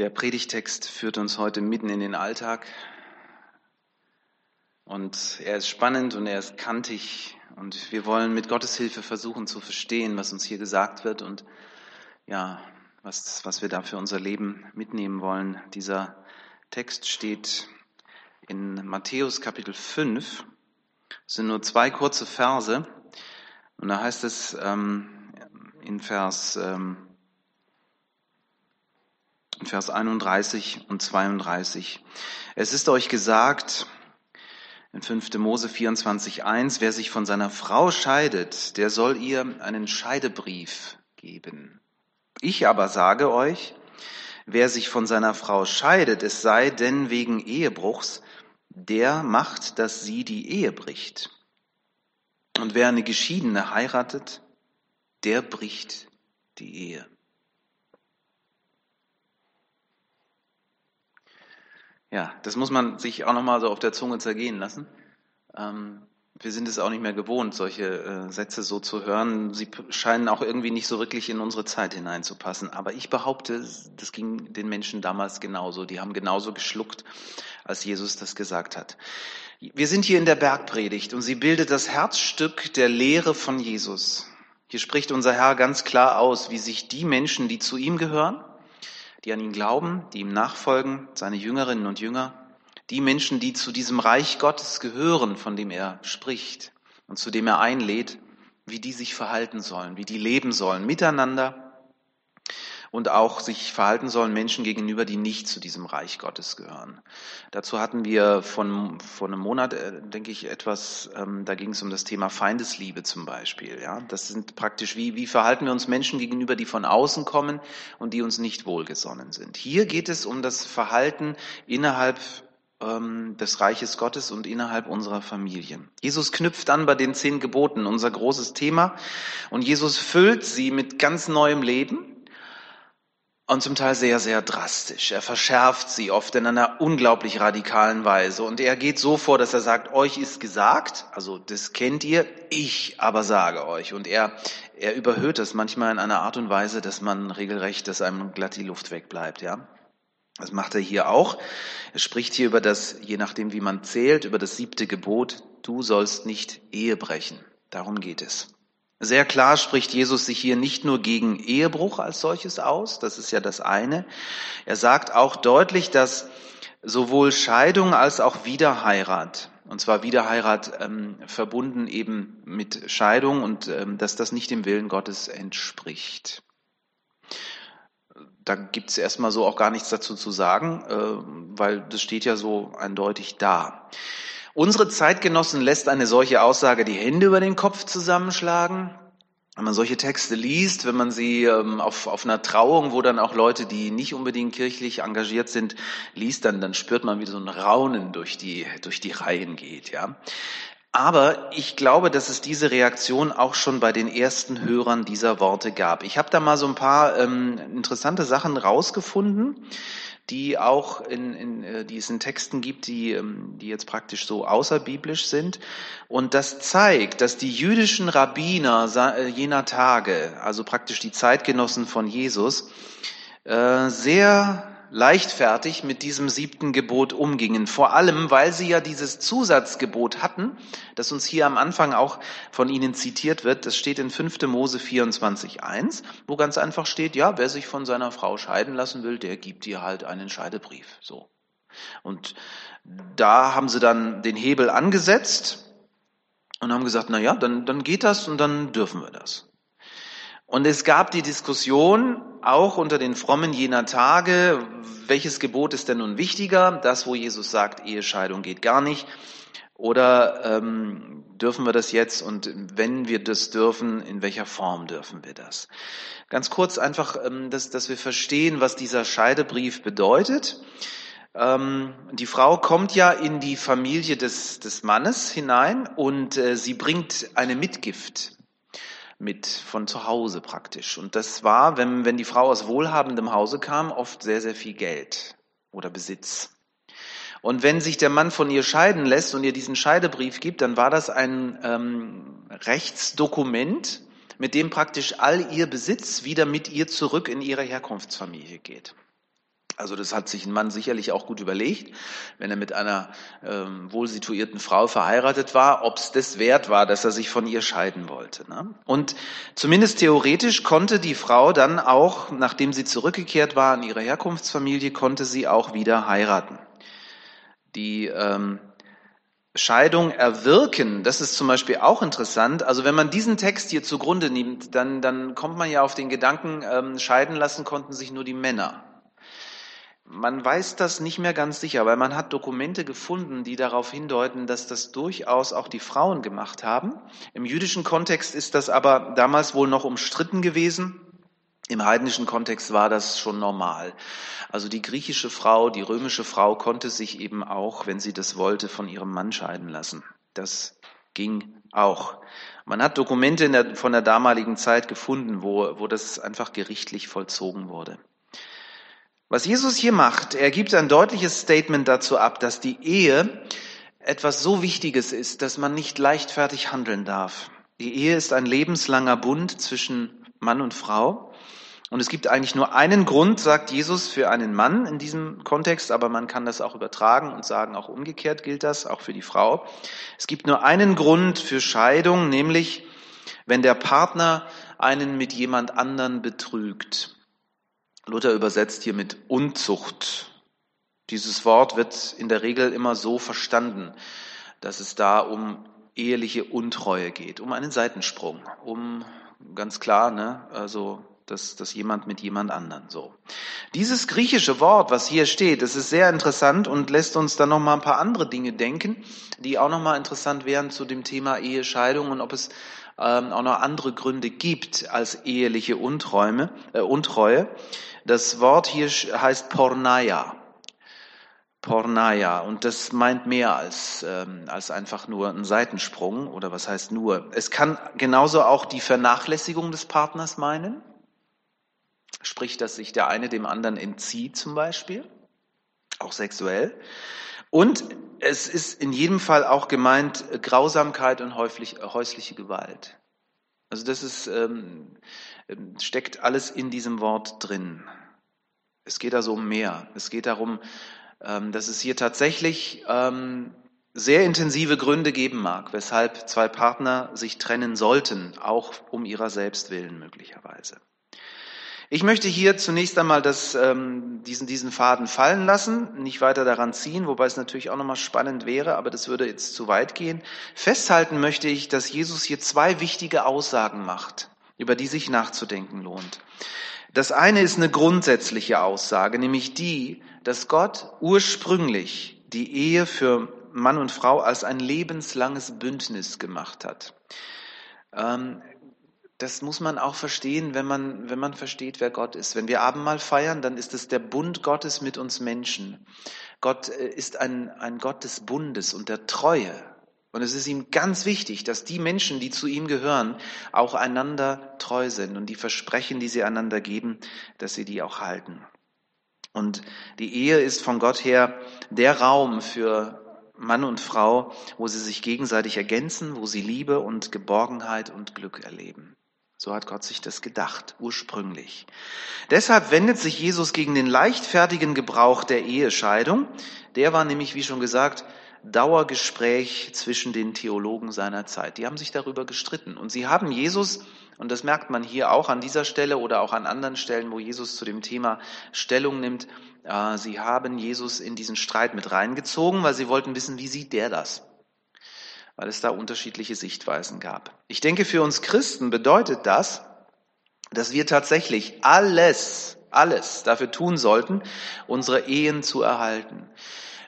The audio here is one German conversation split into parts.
Der Predigtext führt uns heute mitten in den Alltag und er ist spannend und er ist kantig und wir wollen mit Gottes Hilfe versuchen zu verstehen, was uns hier gesagt wird und ja, was, was wir da für unser Leben mitnehmen wollen. Dieser Text steht in Matthäus Kapitel 5. Es sind nur zwei kurze Verse und da heißt es ähm, in Vers ähm, Vers 31 und 32. Es ist euch gesagt, in 5. Mose 24.1, wer sich von seiner Frau scheidet, der soll ihr einen Scheidebrief geben. Ich aber sage euch, wer sich von seiner Frau scheidet, es sei denn wegen Ehebruchs, der macht, dass sie die Ehe bricht. Und wer eine Geschiedene heiratet, der bricht die Ehe. Ja, das muss man sich auch nochmal so auf der Zunge zergehen lassen. Ähm, wir sind es auch nicht mehr gewohnt, solche äh, Sätze so zu hören. Sie scheinen auch irgendwie nicht so wirklich in unsere Zeit hineinzupassen. Aber ich behaupte, das ging den Menschen damals genauso. Die haben genauso geschluckt, als Jesus das gesagt hat. Wir sind hier in der Bergpredigt und sie bildet das Herzstück der Lehre von Jesus. Hier spricht unser Herr ganz klar aus, wie sich die Menschen, die zu ihm gehören, die an ihn glauben, die ihm nachfolgen, seine Jüngerinnen und Jünger, die Menschen, die zu diesem Reich Gottes gehören, von dem er spricht und zu dem er einlädt, wie die sich verhalten sollen, wie die leben sollen miteinander und auch sich verhalten sollen Menschen gegenüber, die nicht zu diesem Reich Gottes gehören. Dazu hatten wir von, von einem Monat, äh, denke ich, etwas, ähm, da ging es um das Thema Feindesliebe zum Beispiel. Ja, Das sind praktisch, wie, wie verhalten wir uns Menschen gegenüber, die von außen kommen und die uns nicht wohlgesonnen sind. Hier geht es um das Verhalten innerhalb ähm, des Reiches Gottes und innerhalb unserer Familien. Jesus knüpft an bei den zehn Geboten, unser großes Thema, und Jesus füllt sie mit ganz neuem Leben und zum Teil sehr, sehr drastisch. Er verschärft sie oft in einer unglaublich radikalen Weise. Und er geht so vor, dass er sagt, euch ist gesagt, also das kennt ihr, ich aber sage euch. Und er, er überhöht das manchmal in einer Art und Weise, dass man regelrecht, dass einem glatt die Luft wegbleibt, ja. Das macht er hier auch. Er spricht hier über das, je nachdem wie man zählt, über das siebte Gebot, du sollst nicht Ehe brechen. Darum geht es. Sehr klar spricht Jesus sich hier nicht nur gegen Ehebruch als solches aus, das ist ja das eine. Er sagt auch deutlich, dass sowohl Scheidung als auch Wiederheirat, und zwar Wiederheirat ähm, verbunden eben mit Scheidung und ähm, dass das nicht dem Willen Gottes entspricht. Da gibt es erstmal so auch gar nichts dazu zu sagen, äh, weil das steht ja so eindeutig da. Unsere Zeitgenossen lässt eine solche Aussage die Hände über den Kopf zusammenschlagen. Wenn man solche Texte liest, wenn man sie ähm, auf, auf einer Trauung, wo dann auch Leute, die nicht unbedingt kirchlich engagiert sind, liest, dann, dann spürt man, wie so ein Raunen durch die, durch die Reihen geht, ja. Aber ich glaube, dass es diese Reaktion auch schon bei den ersten Hörern dieser Worte gab. Ich habe da mal so ein paar ähm, interessante Sachen rausgefunden die auch in, in, äh, die es in Texten gibt, die, ähm, die jetzt praktisch so außerbiblisch sind. Und das zeigt, dass die jüdischen Rabbiner äh, jener Tage, also praktisch die Zeitgenossen von Jesus, äh, sehr leichtfertig mit diesem siebten Gebot umgingen. Vor allem, weil sie ja dieses Zusatzgebot hatten, das uns hier am Anfang auch von ihnen zitiert wird. Das steht in 5. Mose 24.1, wo ganz einfach steht, ja, wer sich von seiner Frau scheiden lassen will, der gibt ihr halt einen Scheidebrief. So. Und da haben sie dann den Hebel angesetzt und haben gesagt, na ja, dann, dann geht das und dann dürfen wir das. Und es gab die Diskussion auch unter den Frommen jener Tage, welches Gebot ist denn nun wichtiger? Das, wo Jesus sagt, Ehescheidung geht gar nicht. Oder ähm, dürfen wir das jetzt? Und wenn wir das dürfen, in welcher Form dürfen wir das? Ganz kurz einfach, ähm, dass, dass wir verstehen, was dieser Scheidebrief bedeutet. Ähm, die Frau kommt ja in die Familie des, des Mannes hinein und äh, sie bringt eine Mitgift mit von zu Hause praktisch. Und das war, wenn, wenn die Frau aus wohlhabendem Hause kam, oft sehr, sehr viel Geld oder Besitz. Und wenn sich der Mann von ihr scheiden lässt und ihr diesen Scheidebrief gibt, dann war das ein ähm, Rechtsdokument, mit dem praktisch all ihr Besitz wieder mit ihr zurück in ihre Herkunftsfamilie geht. Also das hat sich ein Mann sicherlich auch gut überlegt, wenn er mit einer ähm, wohlsituierten Frau verheiratet war, ob es das wert war, dass er sich von ihr scheiden wollte. Ne? Und zumindest theoretisch konnte die Frau dann auch, nachdem sie zurückgekehrt war in ihre Herkunftsfamilie, konnte sie auch wieder heiraten. Die ähm, Scheidung erwirken, das ist zum Beispiel auch interessant. Also wenn man diesen Text hier zugrunde nimmt, dann, dann kommt man ja auf den Gedanken, ähm, scheiden lassen konnten sich nur die Männer. Man weiß das nicht mehr ganz sicher, weil man hat Dokumente gefunden, die darauf hindeuten, dass das durchaus auch die Frauen gemacht haben. Im jüdischen Kontext ist das aber damals wohl noch umstritten gewesen. Im heidnischen Kontext war das schon normal. Also die griechische Frau, die römische Frau konnte sich eben auch, wenn sie das wollte, von ihrem Mann scheiden lassen. Das ging auch. Man hat Dokumente der, von der damaligen Zeit gefunden, wo, wo das einfach gerichtlich vollzogen wurde. Was Jesus hier macht, er gibt ein deutliches Statement dazu ab, dass die Ehe etwas so Wichtiges ist, dass man nicht leichtfertig handeln darf. Die Ehe ist ein lebenslanger Bund zwischen Mann und Frau. Und es gibt eigentlich nur einen Grund, sagt Jesus, für einen Mann in diesem Kontext, aber man kann das auch übertragen und sagen, auch umgekehrt gilt das, auch für die Frau. Es gibt nur einen Grund für Scheidung, nämlich wenn der Partner einen mit jemand anderen betrügt. Luther übersetzt hier mit Unzucht. Dieses Wort wird in der Regel immer so verstanden, dass es da um eheliche Untreue geht, um einen Seitensprung, um ganz klar, ne, also dass, dass jemand mit jemand anderen so. Dieses griechische Wort, was hier steht, das ist sehr interessant und lässt uns dann noch mal ein paar andere Dinge denken, die auch noch mal interessant wären zu dem Thema Ehescheidung und ob es ähm, auch noch andere Gründe gibt als eheliche Unträume, äh, Untreue. Das Wort hier heißt Pornaya. Pornaya. Und das meint mehr als, ähm, als einfach nur ein Seitensprung oder was heißt nur. Es kann genauso auch die Vernachlässigung des Partners meinen. Sprich, dass sich der eine dem anderen entzieht zum Beispiel. Auch sexuell. Und es ist in jedem Fall auch gemeint Grausamkeit und häusliche Gewalt. Also das ist, ähm, ähm, steckt alles in diesem Wort drin. Es geht also um mehr. Es geht darum, ähm, dass es hier tatsächlich ähm, sehr intensive Gründe geben mag, weshalb zwei Partner sich trennen sollten, auch um ihrer selbst willen möglicherweise. Ich möchte hier zunächst einmal das, ähm, diesen, diesen Faden fallen lassen, nicht weiter daran ziehen, wobei es natürlich auch nochmal spannend wäre, aber das würde jetzt zu weit gehen. Festhalten möchte ich, dass Jesus hier zwei wichtige Aussagen macht, über die sich nachzudenken lohnt. Das eine ist eine grundsätzliche Aussage, nämlich die, dass Gott ursprünglich die Ehe für Mann und Frau als ein lebenslanges Bündnis gemacht hat. Ähm, das muss man auch verstehen, wenn man, wenn man versteht, wer Gott ist. Wenn wir Abendmahl feiern, dann ist es der Bund Gottes mit uns Menschen. Gott äh, ist ein, ein Gott des Bundes und der Treue. Und es ist ihm ganz wichtig, dass die Menschen, die zu ihm gehören, auch einander treu sind und die Versprechen, die sie einander geben, dass sie die auch halten. Und die Ehe ist von Gott her der Raum für Mann und Frau, wo sie sich gegenseitig ergänzen, wo sie Liebe und Geborgenheit und Glück erleben. So hat Gott sich das gedacht, ursprünglich. Deshalb wendet sich Jesus gegen den leichtfertigen Gebrauch der Ehescheidung. Der war nämlich, wie schon gesagt, Dauergespräch zwischen den Theologen seiner Zeit. Die haben sich darüber gestritten. Und sie haben Jesus, und das merkt man hier auch an dieser Stelle oder auch an anderen Stellen, wo Jesus zu dem Thema Stellung nimmt, äh, sie haben Jesus in diesen Streit mit reingezogen, weil sie wollten wissen, wie sieht der das? Weil es da unterschiedliche Sichtweisen gab. Ich denke, für uns Christen bedeutet das, dass wir tatsächlich alles, alles dafür tun sollten, unsere Ehen zu erhalten.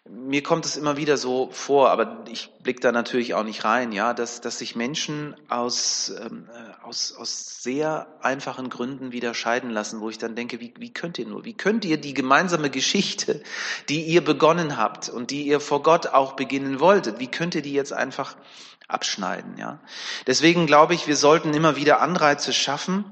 Mir kommt es immer wieder so vor, aber ich blicke da natürlich auch nicht rein, ja, dass, dass sich Menschen aus, ähm, äh, aus, aus sehr einfachen Gründen wieder scheiden lassen, wo ich dann denke, wie, wie könnt ihr nur, wie könnt ihr die gemeinsame Geschichte, die ihr begonnen habt und die ihr vor Gott auch beginnen wolltet, wie könnt ihr die jetzt einfach abschneiden, ja? Deswegen glaube ich, wir sollten immer wieder Anreize schaffen,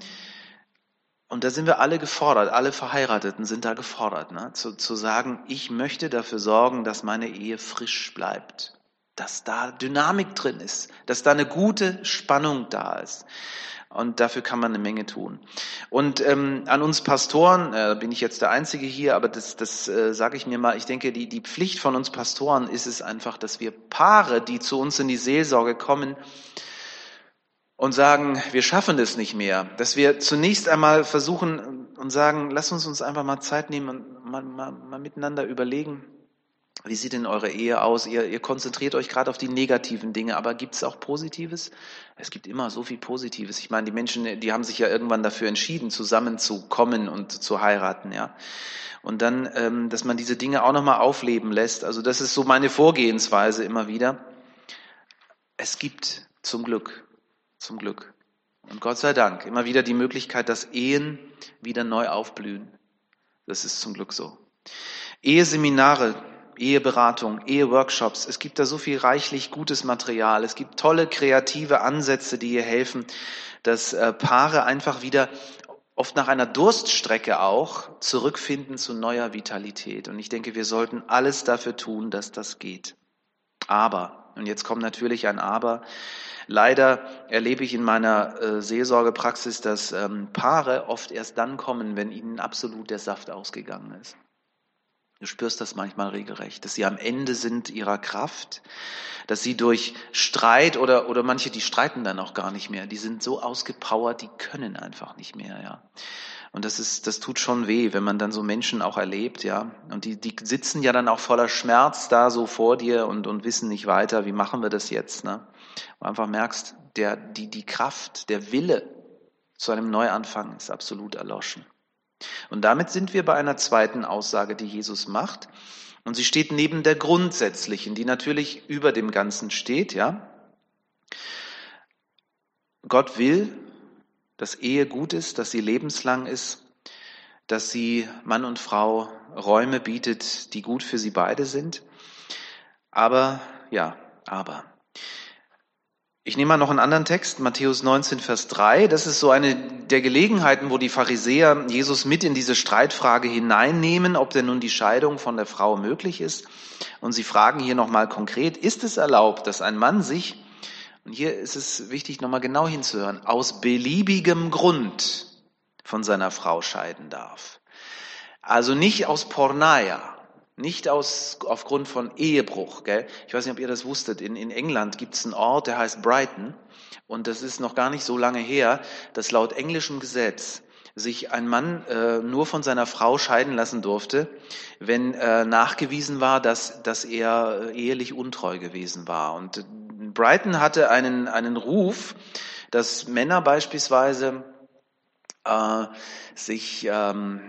und da sind wir alle gefordert, alle Verheirateten sind da gefordert, ne? zu, zu sagen, ich möchte dafür sorgen, dass meine Ehe frisch bleibt, dass da Dynamik drin ist, dass da eine gute Spannung da ist. Und dafür kann man eine Menge tun. Und ähm, an uns Pastoren, äh, bin ich jetzt der Einzige hier, aber das, das äh, sage ich mir mal, ich denke, die, die Pflicht von uns Pastoren ist es einfach, dass wir Paare, die zu uns in die Seelsorge kommen, und sagen, wir schaffen das nicht mehr, dass wir zunächst einmal versuchen und sagen, lass uns uns einfach mal Zeit nehmen und mal, mal, mal miteinander überlegen, wie sieht denn eure Ehe aus? Ihr, ihr konzentriert euch gerade auf die negativen Dinge, aber gibt es auch Positives? Es gibt immer so viel Positives. Ich meine, die Menschen, die haben sich ja irgendwann dafür entschieden, zusammenzukommen und zu heiraten, ja. Und dann, ähm, dass man diese Dinge auch nochmal aufleben lässt. Also das ist so meine Vorgehensweise immer wieder. Es gibt zum Glück, zum Glück und Gott sei Dank immer wieder die Möglichkeit, dass Ehen wieder neu aufblühen. Das ist zum Glück so. Eheseminare Eheberatung, Eheworkshops. Es gibt da so viel reichlich gutes Material. Es gibt tolle kreative Ansätze, die hier helfen, dass äh, Paare einfach wieder oft nach einer Durststrecke auch zurückfinden zu neuer Vitalität. Und ich denke, wir sollten alles dafür tun, dass das geht. Aber, und jetzt kommt natürlich ein Aber, leider erlebe ich in meiner äh, Seelsorgepraxis, dass ähm, Paare oft erst dann kommen, wenn ihnen absolut der Saft ausgegangen ist. Du spürst das manchmal regelrecht, dass sie am Ende sind ihrer Kraft, dass sie durch Streit oder, oder manche, die streiten dann auch gar nicht mehr, die sind so ausgepowert, die können einfach nicht mehr, ja. Und das ist, das tut schon weh, wenn man dann so Menschen auch erlebt, ja. Und die, die sitzen ja dann auch voller Schmerz da so vor dir und, und wissen nicht weiter, wie machen wir das jetzt, ne? Und einfach merkst, der, die, die Kraft, der Wille zu einem Neuanfang ist absolut erloschen. Und damit sind wir bei einer zweiten Aussage, die Jesus macht. Und sie steht neben der grundsätzlichen, die natürlich über dem Ganzen steht, ja. Gott will, dass Ehe gut ist, dass sie lebenslang ist, dass sie Mann und Frau Räume bietet, die gut für sie beide sind. Aber, ja, aber. Ich nehme mal noch einen anderen Text, Matthäus 19, Vers 3. Das ist so eine der Gelegenheiten, wo die Pharisäer Jesus mit in diese Streitfrage hineinnehmen, ob denn nun die Scheidung von der Frau möglich ist. Und sie fragen hier nochmal konkret, ist es erlaubt, dass ein Mann sich, und hier ist es wichtig, nochmal genau hinzuhören, aus beliebigem Grund von seiner Frau scheiden darf? Also nicht aus Pornaya, nicht aus, aufgrund von Ehebruch. Gell? Ich weiß nicht, ob ihr das wusstet. In, in England gibt es einen Ort, der heißt Brighton. Und das ist noch gar nicht so lange her, dass laut englischem Gesetz sich ein Mann äh, nur von seiner Frau scheiden lassen durfte, wenn äh, nachgewiesen war, dass, dass er äh, ehelich untreu gewesen war. Und Brighton hatte einen, einen Ruf, dass Männer beispielsweise äh, sich ähm,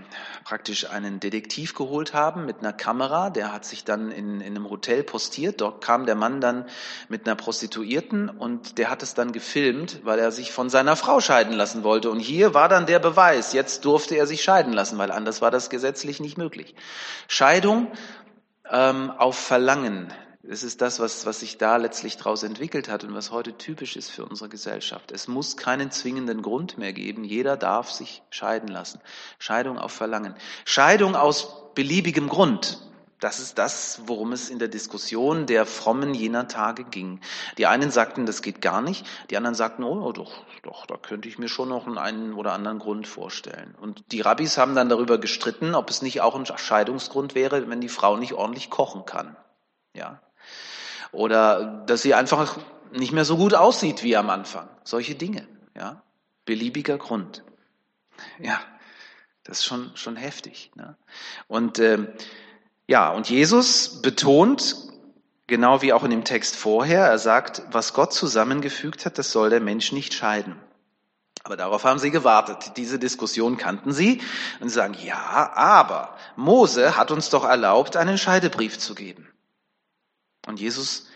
praktisch einen Detektiv geholt haben mit einer Kamera. Der hat sich dann in, in einem Hotel postiert. Dort kam der Mann dann mit einer Prostituierten und der hat es dann gefilmt, weil er sich von seiner Frau scheiden lassen wollte. Und hier war dann der Beweis. Jetzt durfte er sich scheiden lassen, weil anders war das gesetzlich nicht möglich. Scheidung ähm, auf Verlangen es ist das, was, was sich da letztlich daraus entwickelt hat und was heute typisch ist für unsere Gesellschaft. Es muss keinen zwingenden Grund mehr geben. Jeder darf sich scheiden lassen. Scheidung auf Verlangen. Scheidung aus beliebigem Grund. Das ist das, worum es in der Diskussion der Frommen jener Tage ging. Die einen sagten, das geht gar nicht. Die anderen sagten, oh, doch, doch, da könnte ich mir schon noch einen oder anderen Grund vorstellen. Und die Rabbis haben dann darüber gestritten, ob es nicht auch ein Scheidungsgrund wäre, wenn die Frau nicht ordentlich kochen kann. Ja, oder dass sie einfach nicht mehr so gut aussieht wie am Anfang. Solche Dinge, ja. Beliebiger Grund. Ja, das ist schon, schon heftig. Ne? Und äh, ja, und Jesus betont, genau wie auch in dem Text vorher, er sagt, was Gott zusammengefügt hat, das soll der Mensch nicht scheiden. Aber darauf haben sie gewartet. Diese Diskussion kannten sie und sie sagen, ja, aber Mose hat uns doch erlaubt, einen Scheidebrief zu geben. Und Jesus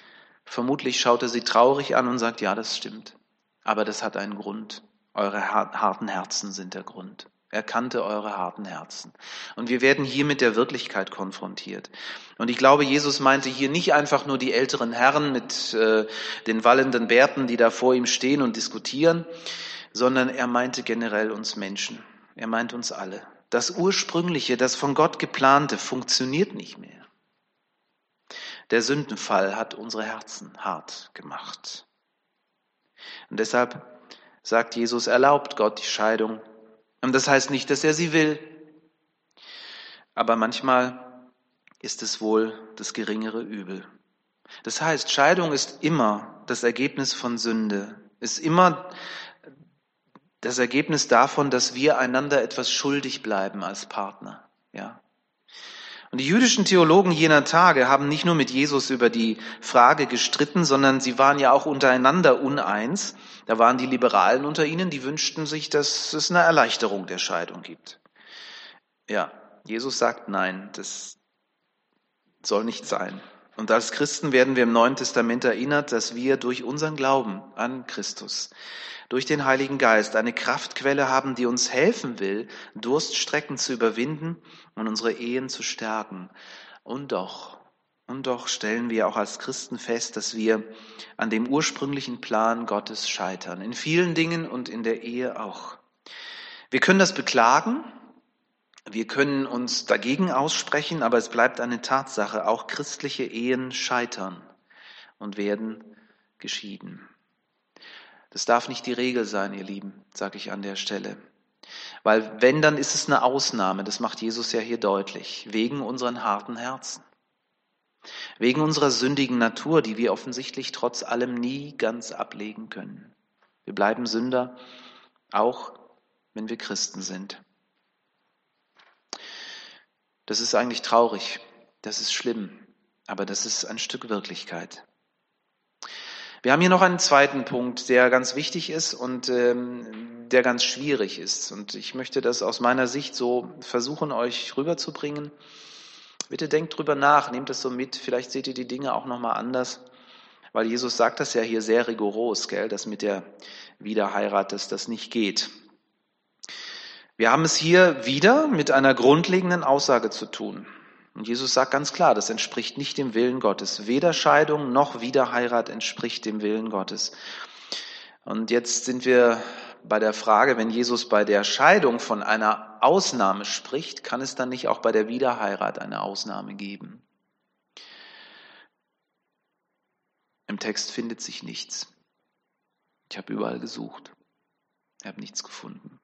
vermutlich schaut er sie traurig an und sagt, ja, das stimmt. Aber das hat einen Grund. Eure harten Herzen sind der Grund. Er kannte eure harten Herzen. Und wir werden hier mit der Wirklichkeit konfrontiert. Und ich glaube, Jesus meinte hier nicht einfach nur die älteren Herren mit äh, den wallenden Bärten, die da vor ihm stehen und diskutieren, sondern er meinte generell uns Menschen. Er meint uns alle. Das Ursprüngliche, das von Gott geplante, funktioniert nicht mehr. Der Sündenfall hat unsere Herzen hart gemacht. Und deshalb sagt Jesus, erlaubt Gott die Scheidung. Und das heißt nicht, dass er sie will. Aber manchmal ist es wohl das geringere Übel. Das heißt, Scheidung ist immer das Ergebnis von Sünde, ist immer das Ergebnis davon, dass wir einander etwas schuldig bleiben als Partner. Ja. Und die jüdischen Theologen jener Tage haben nicht nur mit Jesus über die Frage gestritten, sondern sie waren ja auch untereinander uneins. Da waren die Liberalen unter ihnen, die wünschten sich, dass es eine Erleichterung der Scheidung gibt. Ja, Jesus sagt nein, das soll nicht sein. Und als Christen werden wir im Neuen Testament erinnert, dass wir durch unseren Glauben an Christus, durch den Heiligen Geist eine Kraftquelle haben, die uns helfen will, Durststrecken zu überwinden und unsere Ehen zu stärken. Und doch, und doch stellen wir auch als Christen fest, dass wir an dem ursprünglichen Plan Gottes scheitern. In vielen Dingen und in der Ehe auch. Wir können das beklagen, wir können uns dagegen aussprechen, aber es bleibt eine Tatsache, auch christliche Ehen scheitern und werden geschieden. Das darf nicht die Regel sein, ihr Lieben, sage ich an der Stelle. Weil wenn, dann ist es eine Ausnahme, das macht Jesus ja hier deutlich, wegen unseren harten Herzen. Wegen unserer sündigen Natur, die wir offensichtlich trotz allem nie ganz ablegen können. Wir bleiben Sünder, auch wenn wir Christen sind. Das ist eigentlich traurig, das ist schlimm, aber das ist ein Stück Wirklichkeit. Wir haben hier noch einen zweiten Punkt, der ganz wichtig ist und ähm, der ganz schwierig ist. Und ich möchte das aus meiner Sicht so versuchen, euch rüberzubringen. Bitte denkt drüber nach, nehmt es so mit. Vielleicht seht ihr die Dinge auch nochmal anders, weil Jesus sagt das ja hier sehr rigoros, gell, dass mit der Wiederheirat, dass das nicht geht. Wir haben es hier wieder mit einer grundlegenden Aussage zu tun. Und Jesus sagt ganz klar, das entspricht nicht dem Willen Gottes. Weder Scheidung noch Wiederheirat entspricht dem Willen Gottes. Und jetzt sind wir bei der Frage, wenn Jesus bei der Scheidung von einer Ausnahme spricht, kann es dann nicht auch bei der Wiederheirat eine Ausnahme geben? Im Text findet sich nichts. Ich habe überall gesucht. Ich habe nichts gefunden.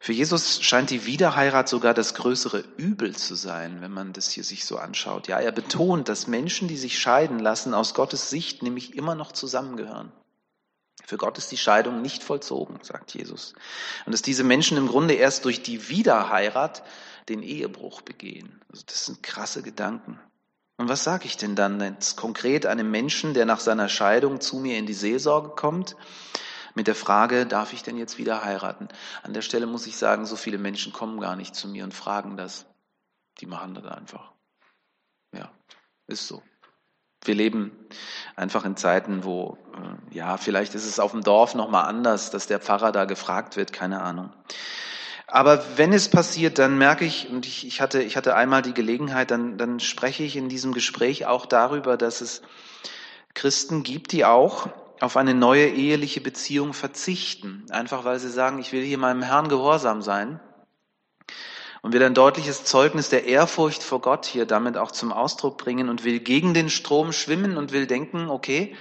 Für Jesus scheint die Wiederheirat sogar das größere Übel zu sein, wenn man das hier sich so anschaut. Ja, er betont, dass Menschen, die sich scheiden lassen, aus Gottes Sicht nämlich immer noch zusammengehören. Für Gott ist die Scheidung nicht vollzogen, sagt Jesus. Und dass diese Menschen im Grunde erst durch die Wiederheirat den Ehebruch begehen. Also das sind krasse Gedanken. Und was sage ich denn dann jetzt konkret einem Menschen, der nach seiner Scheidung zu mir in die Seelsorge kommt mit der Frage, darf ich denn jetzt wieder heiraten? An der Stelle muss ich sagen, so viele Menschen kommen gar nicht zu mir und fragen das. Die machen das einfach. Ja, ist so. Wir leben einfach in Zeiten, wo, äh, ja, vielleicht ist es auf dem Dorf nochmal anders, dass der Pfarrer da gefragt wird, keine Ahnung. Aber wenn es passiert, dann merke ich, und ich, ich, hatte, ich hatte einmal die Gelegenheit, dann, dann spreche ich in diesem Gespräch auch darüber, dass es Christen gibt, die auch auf eine neue eheliche Beziehung verzichten, einfach weil sie sagen, ich will hier meinem Herrn gehorsam sein und will ein deutliches Zeugnis der Ehrfurcht vor Gott hier damit auch zum Ausdruck bringen und will gegen den Strom schwimmen und will denken, okay,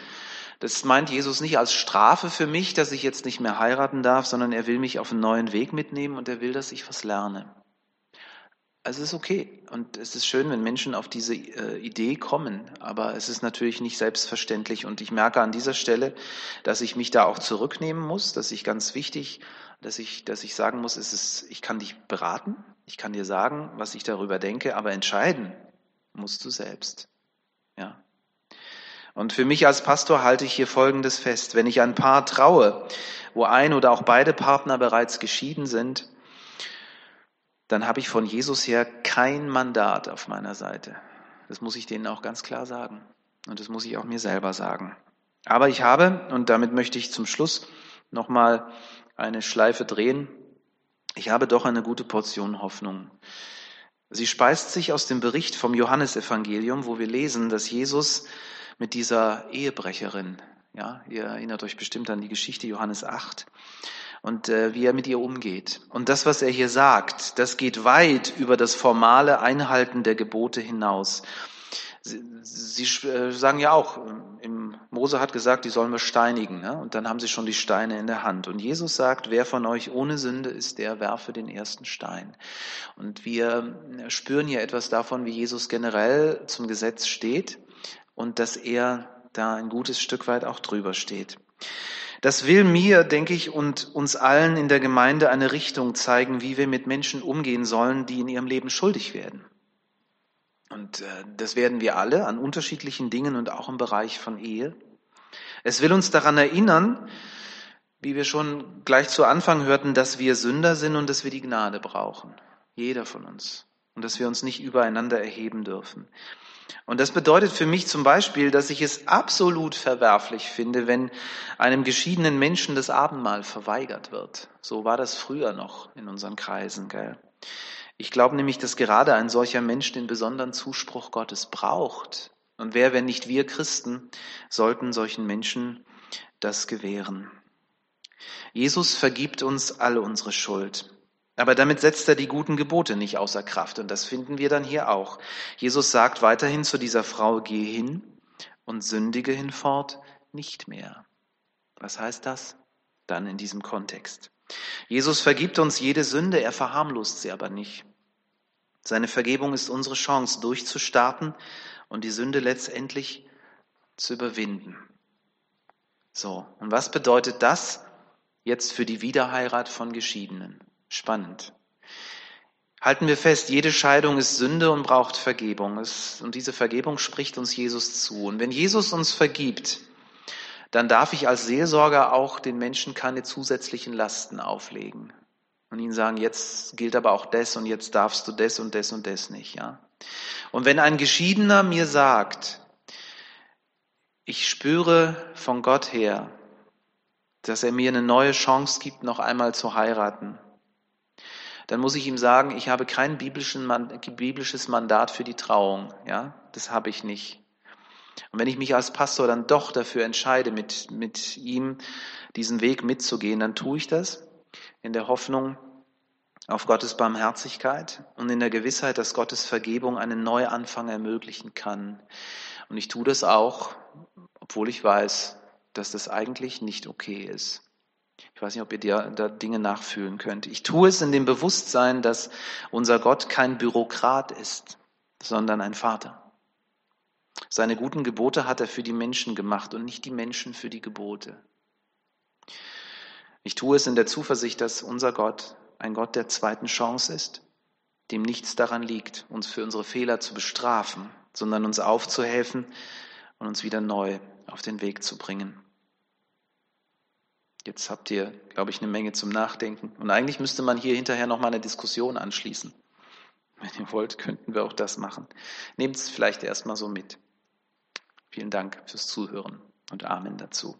das meint Jesus nicht als Strafe für mich, dass ich jetzt nicht mehr heiraten darf, sondern er will mich auf einen neuen Weg mitnehmen und er will, dass ich was lerne. Also es ist okay und es ist schön, wenn Menschen auf diese äh, Idee kommen, aber es ist natürlich nicht selbstverständlich und ich merke an dieser Stelle, dass ich mich da auch zurücknehmen muss, dass ich ganz wichtig, dass ich, dass ich sagen muss, es ist, ich kann dich beraten, ich kann dir sagen, was ich darüber denke, aber entscheiden musst du selbst. Ja. Und für mich als Pastor halte ich hier Folgendes fest. Wenn ich ein Paar traue, wo ein oder auch beide Partner bereits geschieden sind, dann habe ich von Jesus her kein Mandat auf meiner Seite. Das muss ich denen auch ganz klar sagen. Und das muss ich auch mir selber sagen. Aber ich habe, und damit möchte ich zum Schluss nochmal eine Schleife drehen, ich habe doch eine gute Portion Hoffnung. Sie speist sich aus dem Bericht vom Johannesevangelium, wo wir lesen, dass Jesus mit dieser Ehebrecherin, ja, ihr erinnert euch bestimmt an die Geschichte Johannes 8, und äh, wie er mit ihr umgeht. Und das, was er hier sagt, das geht weit über das formale Einhalten der Gebote hinaus. Sie, sie äh, sagen ja auch, im, Mose hat gesagt, die sollen wir steinigen. Ne? Und dann haben sie schon die Steine in der Hand. Und Jesus sagt, wer von euch ohne Sünde ist, der werfe den ersten Stein. Und wir spüren hier etwas davon, wie Jesus generell zum Gesetz steht und dass er da ein gutes Stück weit auch drüber steht. Das will mir, denke ich, und uns allen in der Gemeinde eine Richtung zeigen, wie wir mit Menschen umgehen sollen, die in ihrem Leben schuldig werden. Und äh, das werden wir alle an unterschiedlichen Dingen und auch im Bereich von Ehe. Es will uns daran erinnern, wie wir schon gleich zu Anfang hörten, dass wir Sünder sind und dass wir die Gnade brauchen. Jeder von uns. Und dass wir uns nicht übereinander erheben dürfen. Und das bedeutet für mich zum Beispiel, dass ich es absolut verwerflich finde, wenn einem geschiedenen Menschen das Abendmahl verweigert wird. So war das früher noch in unseren Kreisen, gell? Ich glaube nämlich, dass gerade ein solcher Mensch den besonderen Zuspruch Gottes braucht. Und wer, wenn nicht wir Christen, sollten solchen Menschen das gewähren. Jesus vergibt uns alle unsere Schuld. Aber damit setzt er die guten Gebote nicht außer Kraft. Und das finden wir dann hier auch. Jesus sagt weiterhin zu dieser Frau, geh hin und sündige hinfort nicht mehr. Was heißt das? Dann in diesem Kontext. Jesus vergibt uns jede Sünde, er verharmlost sie aber nicht. Seine Vergebung ist unsere Chance, durchzustarten und die Sünde letztendlich zu überwinden. So, und was bedeutet das jetzt für die Wiederheirat von Geschiedenen? Spannend. Halten wir fest, jede Scheidung ist Sünde und braucht Vergebung. Und diese Vergebung spricht uns Jesus zu. Und wenn Jesus uns vergibt, dann darf ich als Seelsorger auch den Menschen keine zusätzlichen Lasten auflegen und ihnen sagen, jetzt gilt aber auch das und jetzt darfst du das und das und das nicht, ja. Und wenn ein Geschiedener mir sagt, ich spüre von Gott her, dass er mir eine neue Chance gibt, noch einmal zu heiraten, dann muss ich ihm sagen, ich habe kein biblisches Mandat für die Trauung, ja. Das habe ich nicht. Und wenn ich mich als Pastor dann doch dafür entscheide, mit, mit ihm diesen Weg mitzugehen, dann tue ich das in der Hoffnung auf Gottes Barmherzigkeit und in der Gewissheit, dass Gottes Vergebung einen Neuanfang ermöglichen kann. Und ich tue das auch, obwohl ich weiß, dass das eigentlich nicht okay ist. Ich weiß nicht, ob ihr dir da Dinge nachfühlen könnt. Ich tue es in dem Bewusstsein, dass unser Gott kein Bürokrat ist, sondern ein Vater. Seine guten Gebote hat er für die Menschen gemacht und nicht die Menschen für die Gebote. Ich tue es in der Zuversicht, dass unser Gott ein Gott der zweiten Chance ist, dem nichts daran liegt, uns für unsere Fehler zu bestrafen, sondern uns aufzuhelfen und uns wieder neu auf den Weg zu bringen. Jetzt habt ihr, glaube ich, eine Menge zum Nachdenken. Und eigentlich müsste man hier hinterher nochmal eine Diskussion anschließen. Wenn ihr wollt, könnten wir auch das machen. Nehmt es vielleicht erstmal so mit. Vielen Dank fürs Zuhören und Amen dazu.